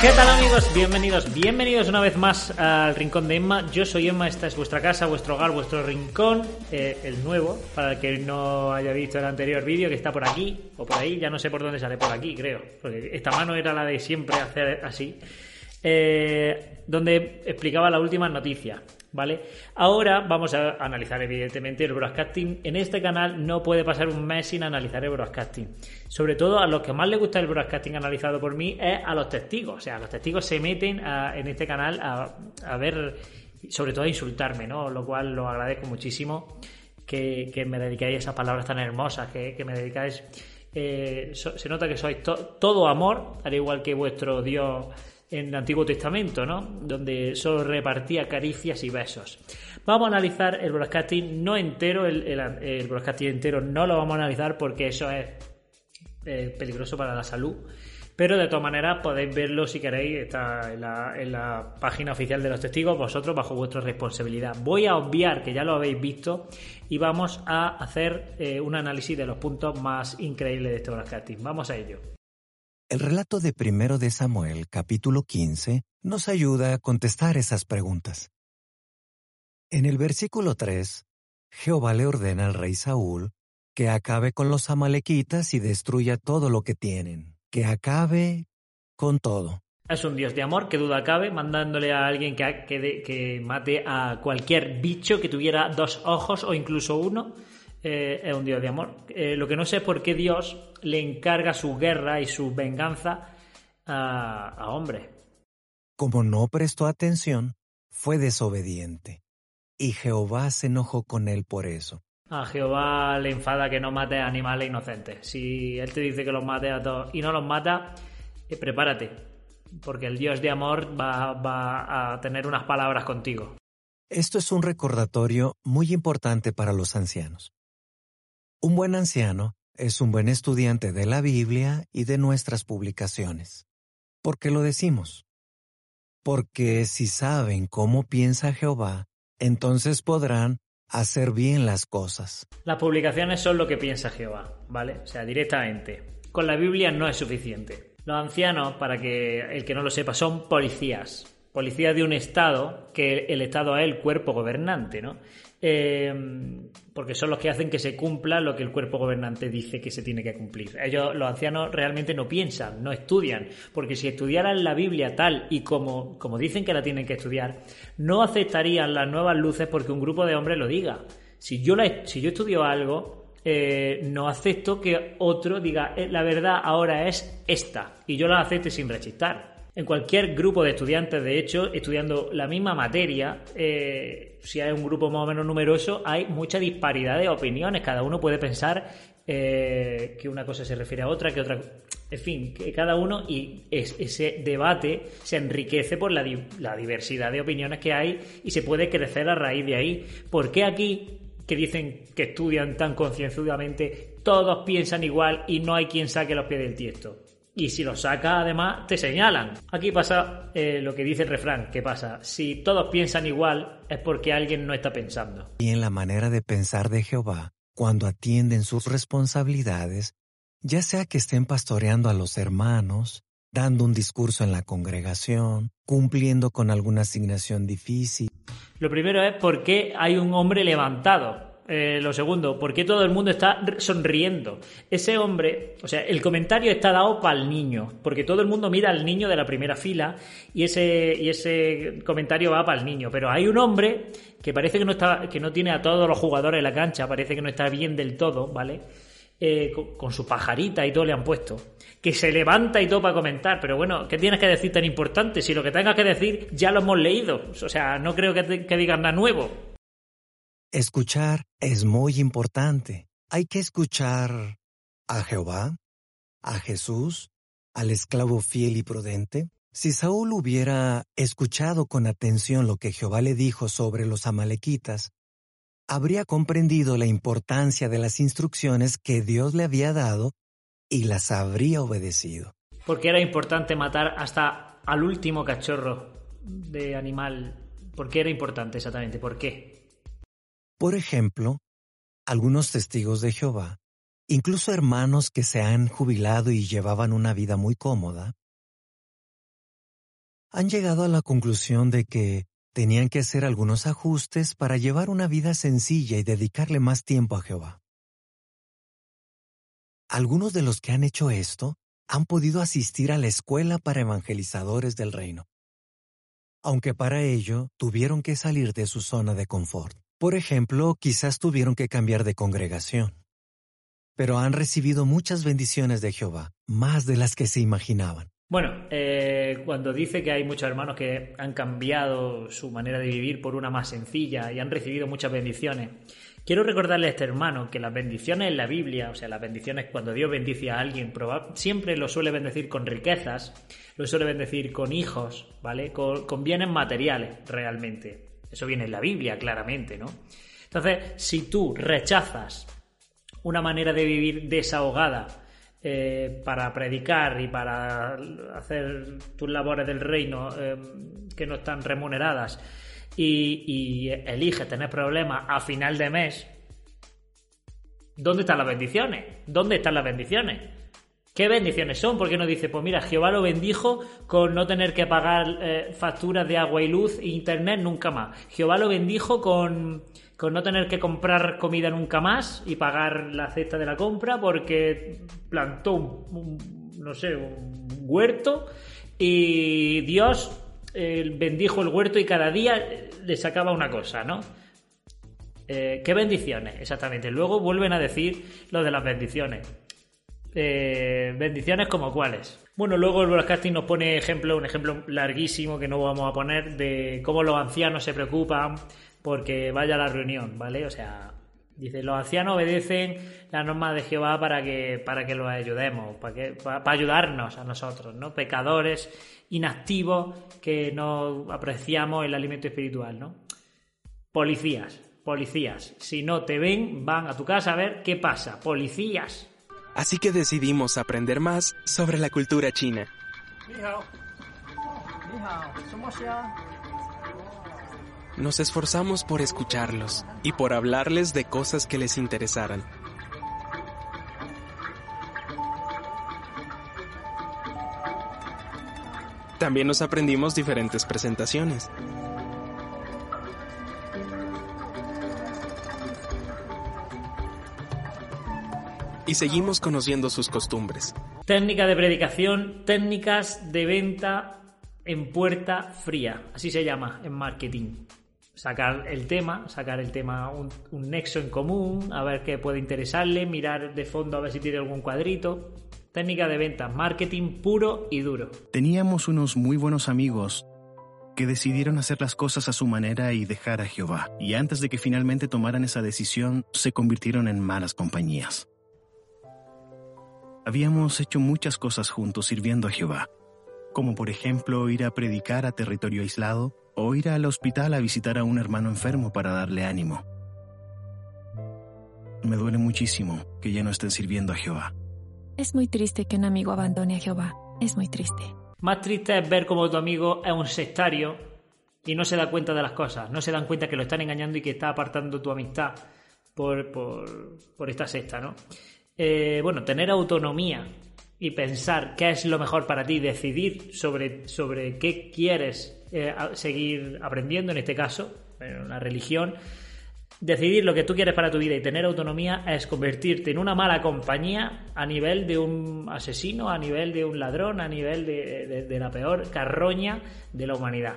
¿Qué tal amigos? Bienvenidos, bienvenidos una vez más al Rincón de Emma. Yo soy Emma, esta es vuestra casa, vuestro hogar, vuestro rincón, eh, el nuevo, para el que no haya visto el anterior vídeo, que está por aquí o por ahí, ya no sé por dónde sale, por aquí creo, porque esta mano era la de siempre hacer así, eh, donde explicaba la última noticia. ¿Vale? Ahora vamos a analizar evidentemente el broadcasting. En este canal no puede pasar un mes sin analizar el broadcasting. Sobre todo a los que más les gusta el broadcasting analizado por mí es a los testigos. O sea, los testigos se meten en este canal a, ver, sobre todo a insultarme, ¿no? Lo cual lo agradezco muchísimo que, me dedicáis a esas palabras tan hermosas, que, me dedicáis... Eh, se nota que sois todo amor, al igual que vuestro Dios en el Antiguo Testamento, ¿no? Donde solo repartía caricias y besos. Vamos a analizar el broadcasting no entero, el, el, broadcasting entero no lo vamos a analizar porque eso es peligroso para la salud. Pero de todas maneras podéis verlo si queréis, está en la, página oficial de los testigos, vosotros bajo vuestra responsabilidad. Voy a obviar que ya lo habéis visto y vamos a hacer eh, un análisis de los puntos más increíbles de este broadcasting. Vamos a ello. El relato de primero de Samuel, capítulo 15, nos ayuda a contestar esas preguntas. En el versículo 3, Jehová le ordena al rey Saúl que acabe con los amalequitas y destruya todo lo que tienen, que acabe con todo. Es un Dios de amor, que duda cabe, mandándole a alguien que, que mate a cualquier bicho que tuviera dos ojos o incluso uno eh, es un Dios de amor. Eh, lo que no sé es por qué Dios le encarga su guerra y su venganza a, a hombres. Como no prestó atención, fue desobediente. Y Jehová se enojó con él por eso. A Jehová le enfada que no mate a animales inocentes. Si él te dice que los mate a todos y no los mata, eh, prepárate, porque el Dios de amor va, va a tener unas palabras contigo. Esto es un recordatorio muy importante para los ancianos. Un buen anciano es un buen estudiante de la Biblia y de nuestras publicaciones. ¿Por qué lo decimos? Porque si saben cómo piensa Jehová, entonces podrán hacer bien las cosas. Las publicaciones son lo que piensa Jehová, ¿vale? O sea, directamente. Con la Biblia no es suficiente. Los ancianos, para que el que no lo sepa, son policías. Policías de un Estado, que el Estado es el cuerpo gobernante, ¿no? Eh, porque son los que hacen que se cumpla lo que el cuerpo gobernante dice que se tiene que cumplir. Ellos, los ancianos, realmente no piensan, no estudian, porque si estudiaran la Biblia tal y como, como dicen que la tienen que estudiar, no aceptarían las nuevas luces porque un grupo de hombres lo diga. Si yo, si yo estudio algo, eh, no acepto que otro diga eh, la verdad ahora es esta y yo la acepte sin rechistar. En cualquier grupo de estudiantes, de hecho, estudiando la misma materia, eh, si hay un grupo más o menos numeroso, hay mucha disparidad de opiniones. Cada uno puede pensar eh, que una cosa se refiere a otra, que otra. En fin, que cada uno y ese debate se enriquece por la, la diversidad de opiniones que hay y se puede crecer a raíz de ahí. ¿Por qué aquí que dicen que estudian tan concienzudamente, todos piensan igual y no hay quien saque los pies del tiesto. Y si lo saca, además, te señalan. Aquí pasa eh, lo que dice el refrán, ¿qué pasa? Si todos piensan igual, es porque alguien no está pensando. Y en la manera de pensar de Jehová, cuando atienden sus responsabilidades, ya sea que estén pastoreando a los hermanos, dando un discurso en la congregación, cumpliendo con alguna asignación difícil. Lo primero es por qué hay un hombre levantado. Eh, lo segundo, ¿por qué todo el mundo está sonriendo? Ese hombre, o sea, el comentario está dado para el niño, porque todo el mundo mira al niño de la primera fila y ese, y ese comentario va para el niño. Pero hay un hombre que parece que no, está, que no tiene a todos los jugadores en la cancha, parece que no está bien del todo, ¿vale? Eh, con, su pajarita y todo le han puesto. Que se levanta y todo para comentar. Pero bueno, ¿qué tienes que decir tan importante? Si lo que tengas que decir ya lo hemos leído. O sea, no creo que, que digas nada nuevo. Escuchar es muy importante. Hay que escuchar a Jehová, a Jesús, al esclavo fiel y prudente. Si Saúl hubiera escuchado con atención lo que Jehová le dijo sobre los amalequitas, habría comprendido la importancia de las instrucciones que Dios le había dado y las habría obedecido. Porque era importante matar hasta al último cachorro de animal. ¿Por qué era importante exactamente? ¿Por qué? Por ejemplo, algunos testigos de Jehová, incluso hermanos que se han jubilado y llevaban una vida muy cómoda, han llegado a la conclusión de que tenían que hacer algunos ajustes para llevar una vida sencilla y dedicarle más tiempo a Jehová. Algunos de los que han hecho esto han podido asistir a la escuela para evangelizadores del reino, aunque para ello tuvieron que salir de su zona de confort. Por ejemplo, quizás tuvieron que cambiar de congregación, pero han recibido muchas bendiciones de Jehová, más de las que se imaginaban. Bueno, eh, cuando dice que hay muchos hermanos que han cambiado su manera de vivir por una más sencilla y han recibido muchas bendiciones, quiero recordarle a este hermano que las bendiciones en la Biblia, o sea, las bendiciones cuando Dios bendice a alguien, siempre lo suele bendecir con riquezas, lo suele bendecir con hijos, ¿vale? Con, con bienes materiales, realmente. Eso viene en la Biblia, claramente, ¿no? Entonces, si tú rechazas una manera de vivir desahogada, eh, para predicar y para hacer tus labores del reino eh, que no están remuneradas y, y eliges tener problemas a final de mes, ¿dónde están las bendiciones? ¿Dónde están las bendiciones? ¿Qué bendiciones son? Porque no dice, pues mira, Jehová lo bendijo con no tener que pagar eh, facturas de agua y luz e internet nunca más. Jehová lo bendijo con, con no tener que comprar comida nunca más y pagar la cesta de la compra porque plantó un, no sé, un huerto y Dios eh, bendijo el huerto y cada día le sacaba una cosa, ¿no? Eh, ¿Qué bendiciones? Exactamente. Luego vuelven a decir lo de las bendiciones. Eh, bendiciones como cuáles. Bueno, luego el broadcasting nos pone ejemplo, un ejemplo larguísimo que no vamos a poner de cómo los ancianos se preocupan porque vaya a la reunión, ¿vale? O sea, dice, los ancianos obedecen las normas de Jehová para que, para que los ayudemos, para, que, para, ayudarnos a nosotros, ¿no? Pecadores inactivos que no apreciamos el alimento espiritual, ¿no? Policías, policías, si no te ven, van a tu casa a ver qué pasa. Policías, Así que decidimos aprender más sobre la cultura china. Nos esforzamos por escucharlos y por hablarles de cosas que les interesaran. También nos aprendimos diferentes presentaciones. Y seguimos conociendo sus costumbres. Técnica de predicación, técnicas de venta en puerta fría, así se llama en marketing. Sacar el tema, sacar el tema, un, nexo en común, a ver qué puede interesarle, mirar de fondo a ver si tiene algún cuadrito. Técnica de venta, marketing puro y duro. Teníamos unos muy buenos amigos que decidieron hacer las cosas a su manera y dejar a Jehová, y antes de que finalmente tomaran esa decisión, se convirtieron en malas compañías. Habíamos hecho muchas cosas juntos sirviendo a Jehová, como por ejemplo ir a predicar a territorio aislado o ir al hospital a visitar a un hermano enfermo para darle ánimo. Me duele muchísimo que ya no estén sirviendo a Jehová. Es muy triste que un amigo abandone a Jehová. Es muy triste. Más triste es ver cómo tu amigo es un sectario y no se da cuenta de las cosas. No se dan cuenta que lo están engañando y que está apartando tu amistad por, por, por esta secta, ¿no? Eh, bueno, tener autonomía y pensar qué es lo mejor para ti, decidir sobre, sobre qué quieres eh, seguir aprendiendo, en este caso, en una religión, decidir lo que tú quieres para tu vida y tener autonomía es convertirte en una mala compañía a nivel de un asesino, a nivel de un ladrón, a nivel de, de la peor carroña de la humanidad.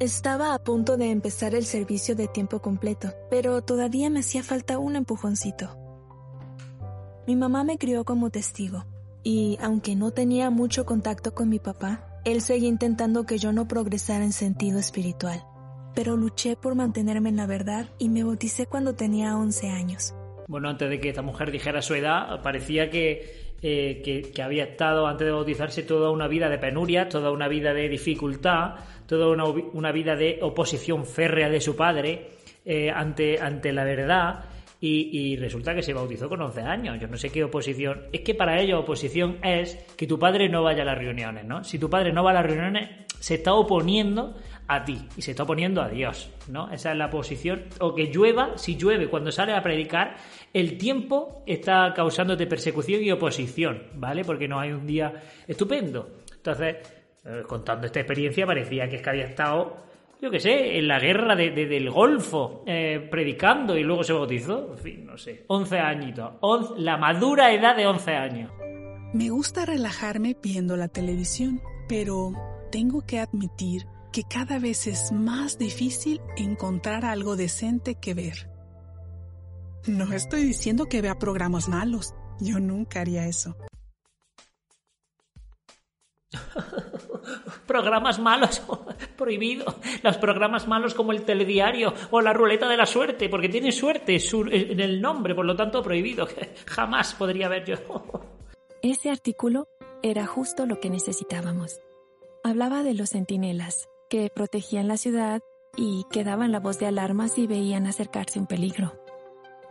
Estaba a punto de empezar el servicio de tiempo completo, pero todavía me hacía falta un empujoncito. Mi mamá me crió como testigo, y aunque no tenía mucho contacto con mi papá, él seguía intentando que yo no progresara en sentido espiritual. Pero luché por mantenerme en la verdad y me bauticé cuando tenía 11 años. Bueno, antes de que esta mujer dijera su edad, parecía que, eh, que, había estado antes de bautizarse toda una vida de penuria, toda una vida de dificultad, toda una, una vida de oposición férrea de su padre eh, ante, ante la verdad y, resulta que se bautizó con 11 años. Yo no sé qué oposición. Es que para ellos oposición es que tu padre no vaya a las reuniones, ¿no? Si tu padre no va a las reuniones, se está oponiendo a ti y se está oponiendo a Dios, ¿no? Esa es la posición. O que llueva, si llueve cuando sale a predicar, el tiempo está causándote persecución y oposición, ¿vale? Porque no hay un día estupendo. Entonces, eh, contando esta experiencia, parecía que es que había estado yo qué sé, en la guerra de, del Golfo, eh, predicando y luego se bautizó. En fin, no sé, 11 añitos. la madura edad de 11 años. Me gusta relajarme viendo la televisión, pero tengo que admitir que cada vez es más difícil encontrar algo decente que ver. No estoy diciendo que vea programas malos. Yo nunca haría eso. programas malos prohibido. Los programas malos como el telediario o la ruleta de la suerte porque tiene suerte en el nombre por lo tanto prohibido. Jamás podría haber yo. Ese artículo era justo lo que necesitábamos. Hablaba de los centinelas que protegían la ciudad y que daban la voz de alarma si veían acercarse un peligro.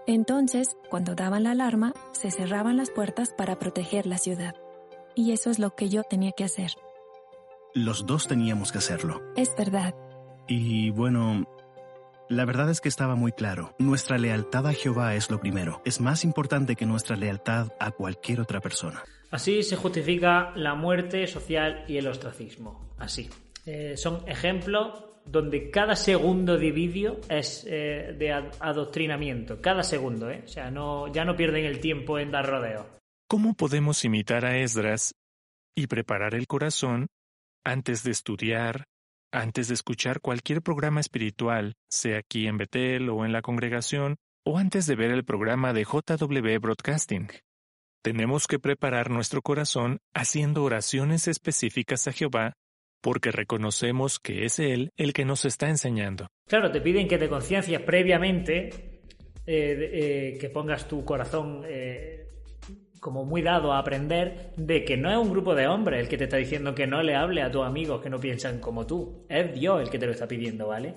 Entonces cuando daban la alarma se cerraban las puertas para proteger la ciudad. Y eso es lo que yo tenía que hacer los dos teníamos que hacerlo. Es verdad. Y bueno, la verdad es que estaba muy claro. Nuestra lealtad a Jehová es lo primero. Es más importante que nuestra lealtad a cualquier otra persona. Así se justifica la muerte social y el ostracismo. Así. Eh, son ejemplos donde cada segundo de vídeo es eh, de adoctrinamiento. Cada segundo, ¿eh? O sea, no, ya no pierden el tiempo en dar rodeo. ¿Cómo podemos imitar a Esdras y preparar el corazón antes de estudiar, antes de escuchar cualquier programa espiritual, sea aquí en Betel o en la congregación, o antes de ver el programa de JW Broadcasting. Tenemos que preparar nuestro corazón haciendo oraciones específicas a Jehová porque reconocemos que es Él el que nos está enseñando. Claro, te piden que te conciencias previamente, eh, eh, que pongas tu corazón eh, como muy dado a aprender de que no es un grupo de hombres el que te está diciendo que no le hable a tus amigos que no piensan como tú. Es Dios el que te lo está pidiendo, ¿vale?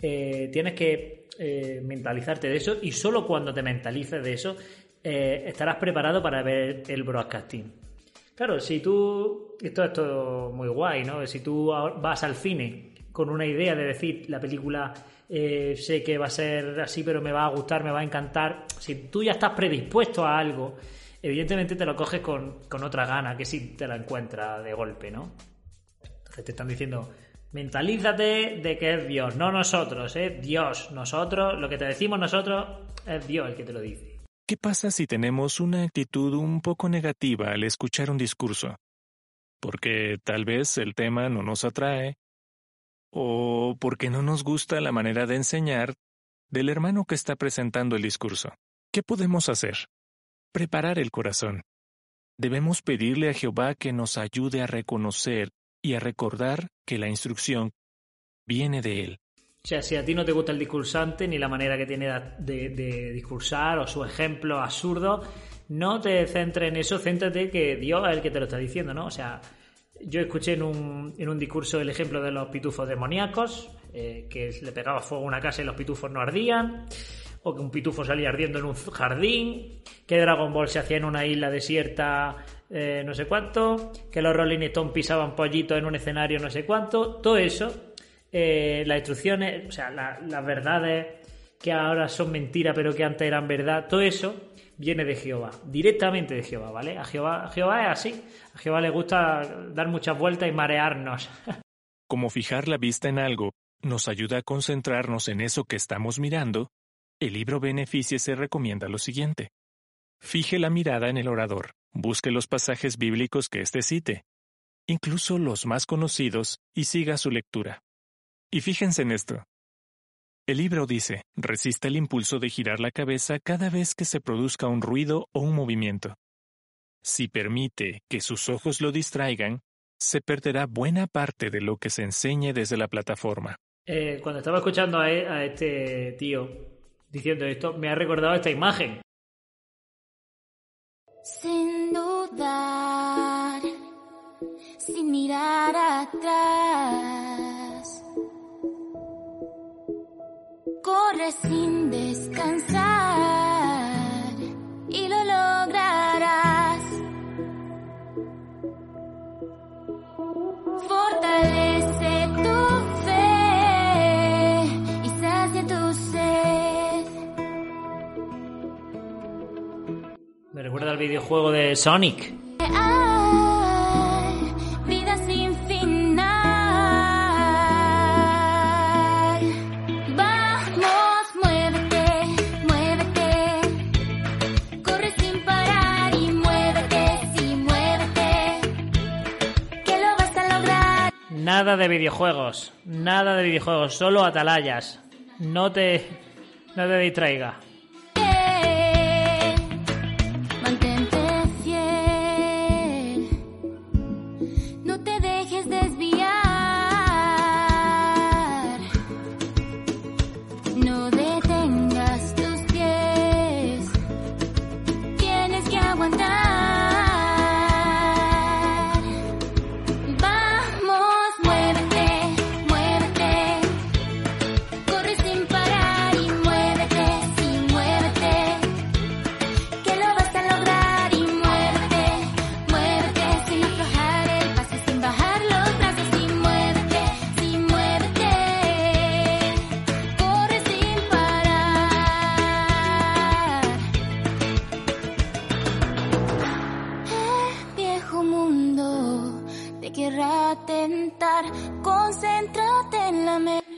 Eh, tienes que eh, mentalizarte de eso y solo cuando te mentalices de eso eh, estarás preparado para ver el broadcasting. Claro, si tú, esto es todo muy guay, ¿no? Si tú vas al cine con una idea de decir la película sé que va a ser así, pero me va a gustar, me va a encantar, si tú ya estás predispuesto a algo, evidentemente te lo coges con, otra gana que si te la encuentras de golpe, ¿no? Entonces te están diciendo, mentalízate de que es Dios, no nosotros, es Dios. Nosotros, lo que te decimos nosotros, es Dios el que te lo dice. ¿Qué pasa si tenemos una actitud un poco negativa al escuchar un discurso? Porque tal vez el tema no nos atrae, o porque no nos gusta la manera de enseñar del hermano que está presentando el discurso. ¿Qué podemos hacer? Preparar el corazón. Debemos pedirle a Jehová que nos ayude a reconocer y a recordar que la instrucción viene de Él. O sea, si a ti no te gusta el discursante ni la manera que tiene de, discursar o su ejemplo absurdo, no te centres en eso, céntrate que Dios es el que te lo está diciendo, ¿no? O sea, yo escuché en un, en un discurso el ejemplo de los pitufos demoníacos, eh, que le pegaba fuego a una casa y los pitufos no ardían o que un pitufo salía ardiendo en un jardín, que Dragon Ball se hacía en una isla desierta eh, no sé cuánto, que los Rolling Stones pisaban pollitos en un escenario no sé cuánto, todo eso, eh, las instrucciones, o sea, las verdades que ahora son mentiras pero que antes eran verdad, todo eso viene de Jehová, directamente de Jehová, ¿vale? A Jehová, a Jehová es así, a Jehová le gusta dar muchas vueltas y marearnos. Como fijar la vista en algo nos ayuda a concentrarnos en eso que estamos mirando el libro Beneficie se recomienda lo siguiente. Fije la mirada en el orador, busque los pasajes bíblicos que éste cite, incluso los más conocidos, y siga su lectura. Y fíjense en esto. El libro dice, resista el impulso de girar la cabeza cada vez que se produzca un ruido o un movimiento. Si permite que sus ojos lo distraigan, se perderá buena parte de lo que se enseñe desde la plataforma. Eh, cuando estaba escuchando a, e, a este tío diciendo esto, me ha recordado esta imagen. Sin dudar, sin mirar atrás, corre sin descansar vas a lograr. Nada de videojuegos, nada de videojuegos, solo atalayas. No te, no te distraiga.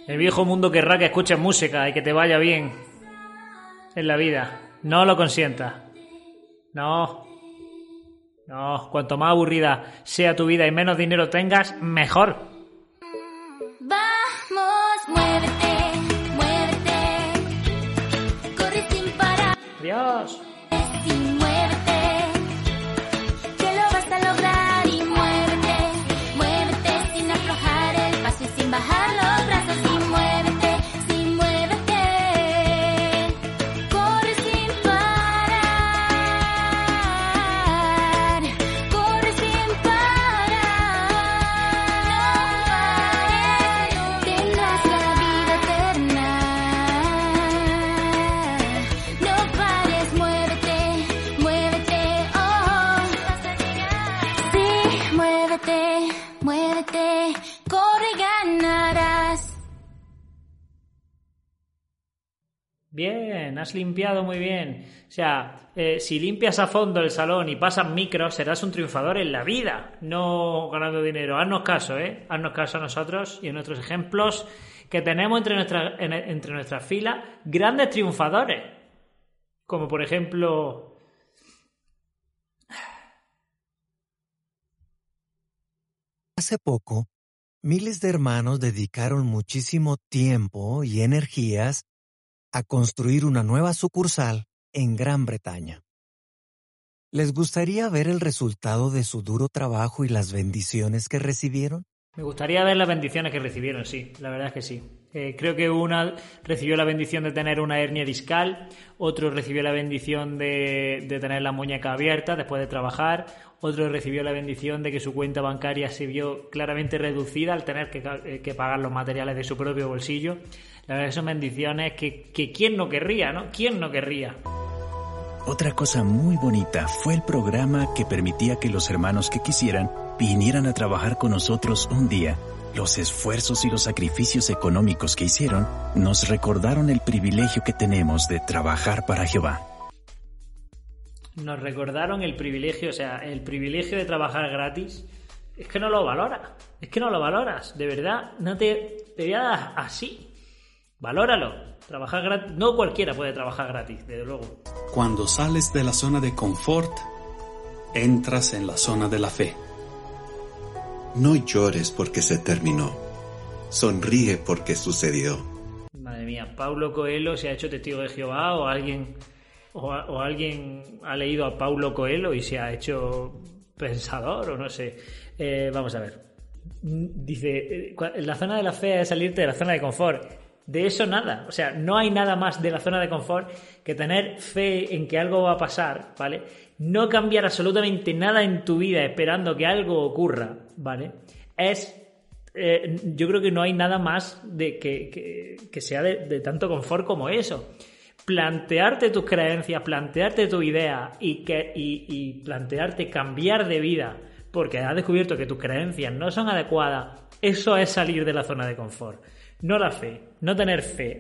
El viejo mundo querrá que escuches música y que te vaya bien en la vida. No lo consientas. No. No, cuanto más aburrida sea tu vida y menos dinero tengas, mejor. Vamos, muévete, muévete. Corre sin parar, Adiós. Has limpiado muy bien. O sea, eh, si limpias a fondo el salón y pasas micros, serás un triunfador en la vida, no ganando dinero. Haznos caso, ¿eh? Haznos caso a nosotros y a nuestros ejemplos que tenemos entre, entre nuestras filas grandes triunfadores. Como por ejemplo... Hace poco, miles de hermanos dedicaron muchísimo tiempo y energías a construir una nueva sucursal en Gran Bretaña. ¿Les gustaría ver el resultado de su duro trabajo y las bendiciones que recibieron? Me gustaría ver las bendiciones que recibieron, sí, la verdad es que sí. Creo que una recibió la bendición de tener una hernia discal, otro recibió la bendición de, de tener la muñeca abierta después de trabajar, otro recibió la bendición de que su cuenta bancaria se vio claramente reducida al tener que, eh, que pagar los materiales de su propio bolsillo. La verdad que son bendiciones que, que quién no querría, ¿no? ¿Quién no querría? Otra cosa muy bonita fue el programa que permitía que los hermanos que quisieran vinieran a trabajar con nosotros un día. Los esfuerzos y los sacrificios económicos que hicieron nos recordaron el privilegio que tenemos de trabajar para Jehová. Nos recordaron el privilegio, o sea, el privilegio de trabajar gratis. Es que no lo valoras, es que no lo valoras, de verdad, no te, te voy a dar así. Valóralo. Trabajar gratis, no cualquiera puede trabajar gratis, desde luego. Cuando sales de la zona de confort, entras en la zona de la fe. No llores porque se terminó. Sonríe porque sucedió. Madre mía, Paulo Coelho se ha hecho testigo de Jehová o alguien o, alguien ha leído a Paulo Coelho y se ha hecho pensador o no sé. Eh, vamos a ver. Mm, Dice, eh, la zona de la fe es salirte de la zona de confort. De eso nada. O sea, no hay nada más de la zona de confort que tener fe en que algo va a pasar, ¿vale? No cambiar absolutamente nada en tu vida esperando que algo ocurra, ¿vale? Es eh, yo creo que no hay nada más de que, que- sea de, tanto confort como eso. Plantearte tus creencias, plantearte tu idea y, que, y plantearte cambiar de vida porque has descubierto que tus creencias no son adecuadas, eso es salir de la zona de confort. No la fe, no tener fe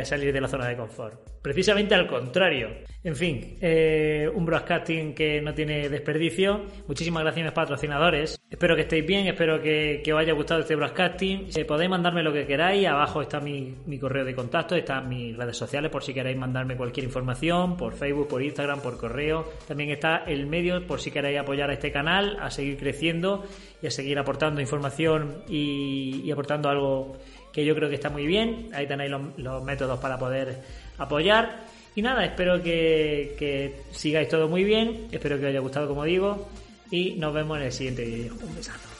es salir de la zona de confort. Precisamente al contrario. En fin, eh, un broadcasting que no tiene desperdicio. Muchísimas gracias mis patrocinadores. Espero que estéis bien, espero que, os haya gustado este broadcasting. Eh, podéis mandarme lo que queráis. Abajo está mi, mi correo de contacto, están mis redes sociales por si queréis mandarme cualquier información, por Facebook, por Instagram, por correo. También está el medio por si queréis apoyar a este canal, a seguir creciendo y a seguir aportando información y aportando algo que yo creo que está muy bien. Ahí tenéis los, métodos para poder apoyar. Y nada, espero que, que sigáis todo muy bien. Espero que os haya gustado, como digo. Y nos vemos en el siguiente vídeo. Un besazo.